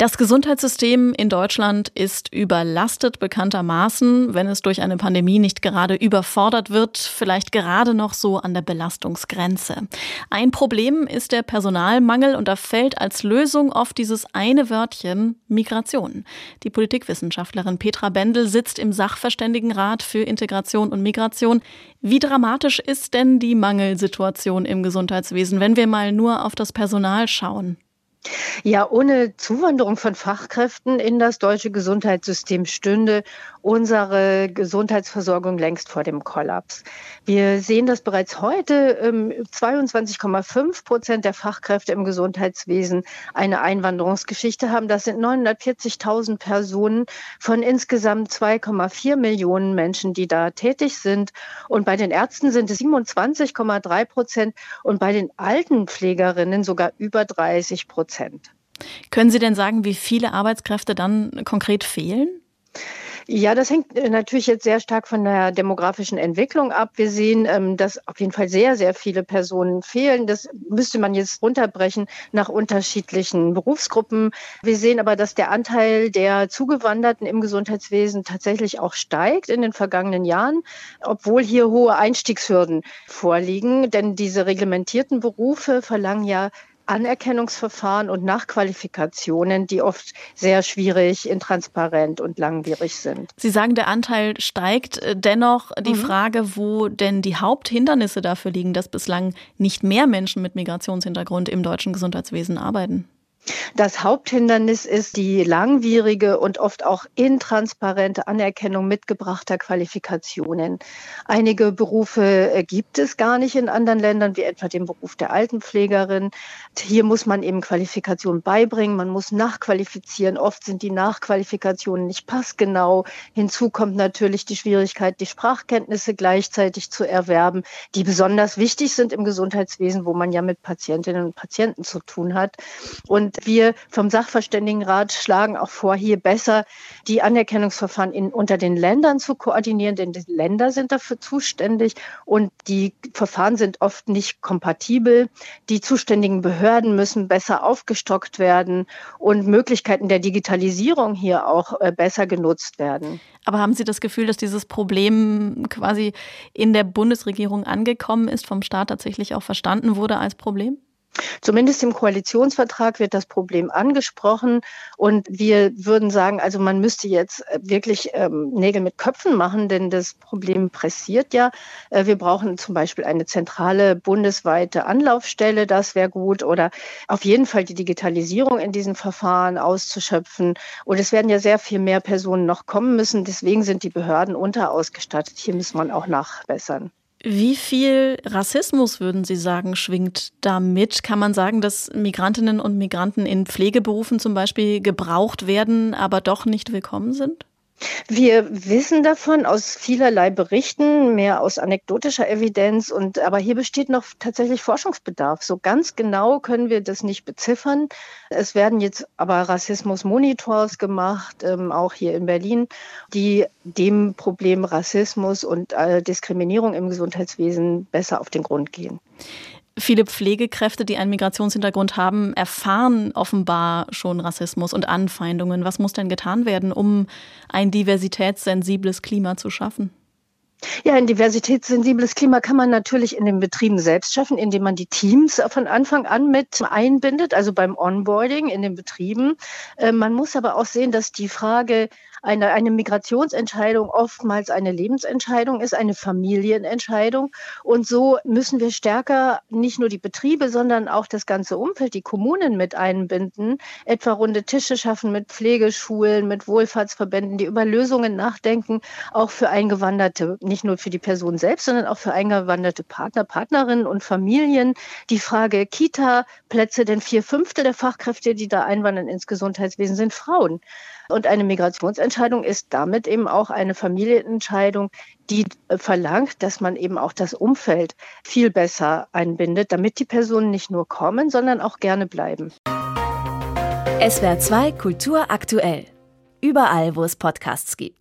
Das Gesundheitssystem in Deutschland ist überlastet bekanntermaßen, wenn es durch eine Pandemie nicht gerade überfordert wird, vielleicht gerade noch so an der Belastungsgrenze. Ein Problem ist der Personalmangel und da fällt als Lösung oft dieses eine Wörtchen Migration. Die Politikwissenschaftlerin Petra Bendel sitzt im Sachverständigenrat für Integration und Migration. Wie dramatisch ist denn die Mangelsituation im Gesundheitswesen, wenn wir mal nur auf das Personal schauen? Ja, ohne Zuwanderung von Fachkräften in das deutsche Gesundheitssystem stünde unsere Gesundheitsversorgung längst vor dem Kollaps. Wir sehen das bereits heute. 22,5 ähm, Prozent der Fachkräfte im Gesundheitswesen eine Einwanderungsgeschichte haben. Das sind 940.000 Personen von insgesamt 2,4 Millionen Menschen, die da tätig sind. Und bei den Ärzten sind es 27,3 Prozent und bei den Altenpflegerinnen sogar über 30 Prozent. Können Sie denn sagen, wie viele Arbeitskräfte dann konkret fehlen? Ja, das hängt äh, natürlich jetzt sehr stark von der demografischen Entwicklung ab. Wir sehen, ähm, dass auf jeden Fall sehr, sehr viele Personen fehlen. Das müsste man jetzt runterbrechen nach unterschiedlichen Berufsgruppen. Wir sehen aber, dass der Anteil der Zugewanderten im Gesundheitswesen tatsächlich auch steigt in den vergangenen Jahren, obwohl hier hohe Einstiegshürden vorliegen. Denn diese reglementierten Berufe verlangen ja Anerkennungsverfahren und Nachqualifikationen, die oft sehr schwierig, intransparent und langwierig sind. Sie sagen, der Anteil steigt. Dennoch die mhm. Frage, wo denn die Haupthindernisse dafür liegen, dass bislang nicht mehr Menschen mit Migrationshintergrund im deutschen Gesundheitswesen arbeiten. Das Haupthindernis ist die langwierige und oft auch intransparente Anerkennung mitgebrachter Qualifikationen. Einige Berufe äh, gibt es gar nicht in anderen Ländern, wie etwa den Beruf der Altenpflegerin. Hier muss man eben Qualifikationen beibringen, man muss nachqualifizieren. Oft sind die Nachqualifikationen nicht passgenau. Hinzu kommt natürlich die Schwierigkeit, die Sprachkenntnisse gleichzeitig zu erwerben, die besonders wichtig sind im Gesundheitswesen, wo man ja mit Patientinnen und Patienten zu tun hat. Und und wir vom Sachverständigenrat schlagen auch vor, hier besser die Anerkennungsverfahren in, unter den Ländern zu koordinieren, denn die Länder sind dafür zuständig und die Verfahren sind oft nicht kompatibel. Die zuständigen Behörden müssen besser aufgestockt werden und Möglichkeiten der Digitalisierung hier auch äh, besser genutzt werden. Aber haben Sie das Gefühl, dass dieses Problem quasi in der Bundesregierung angekommen ist, vom Staat tatsächlich auch verstanden wurde als Problem? Zumindest im Koalitionsvertrag wird das Problem angesprochen und wir würden sagen, also man müsste jetzt äh, wirklich ähm, Nägel mit Köpfen machen, denn das Problem pressiert ja. Äh, wir brauchen zum Beispiel eine zentrale bundesweite Anlaufstelle, das wäre gut, oder auf jeden Fall die Digitalisierung in diesen Verfahren auszuschöpfen. Und es werden ja sehr viel mehr Personen noch kommen müssen, deswegen sind die Behörden unterausgestattet. Hier muss man auch nachbessern. Wie viel Rassismus, würden Sie sagen, schwingt damit? Kann man sagen, dass Migrantinnen und Migranten in Pflegeberufen zum Beispiel gebraucht werden, aber doch nicht willkommen sind? Wir wissen davon aus vielerlei Berichten, mehr aus anekdotischer Evidenz und aber hier besteht noch tatsächlich Forschungsbedarf. So ganz genau können wir das nicht beziffern. Es werden jetzt aber Rassismus-Monitors gemacht, ähm, auch hier in Berlin, die dem Problem Rassismus und äh, Diskriminierung im Gesundheitswesen besser auf den Grund gehen. Viele Pflegekräfte, die einen Migrationshintergrund haben, erfahren offenbar schon Rassismus und Anfeindungen. Was muss denn getan werden, um ein diversitätssensibles Klima zu schaffen? Ja, ein diversitätssensibles Klima kann man natürlich in den Betrieben selbst schaffen, indem man die Teams von Anfang an mit einbindet, also beim Onboarding in den Betrieben. Äh, man muss aber auch sehen, dass die Frage eine, eine Migrationsentscheidung oftmals eine Lebensentscheidung ist, eine Familienentscheidung. Und so müssen wir stärker nicht nur die Betriebe, sondern auch das ganze Umfeld, die Kommunen mit einbinden, etwa runde Tische schaffen mit Pflegeschulen, mit Wohlfahrtsverbänden, die über Lösungen nachdenken, auch für Eingewanderte, nicht nur für die Person selbst, sondern auch für eingewanderte Partner, Partnerinnen und Familien. Die Frage Kita-Plätze, denn vier Fünfte der Fachkräfte, die da einwandern ins Gesundheitswesen, sind Frauen. Und eine Migrationsentscheidung ist damit eben auch eine Familienentscheidung, die äh, verlangt, dass man eben auch das Umfeld viel besser einbindet, damit die Personen nicht nur kommen, sondern auch gerne bleiben. SWR 2 Kultur aktuell. Überall, wo es Podcasts gibt.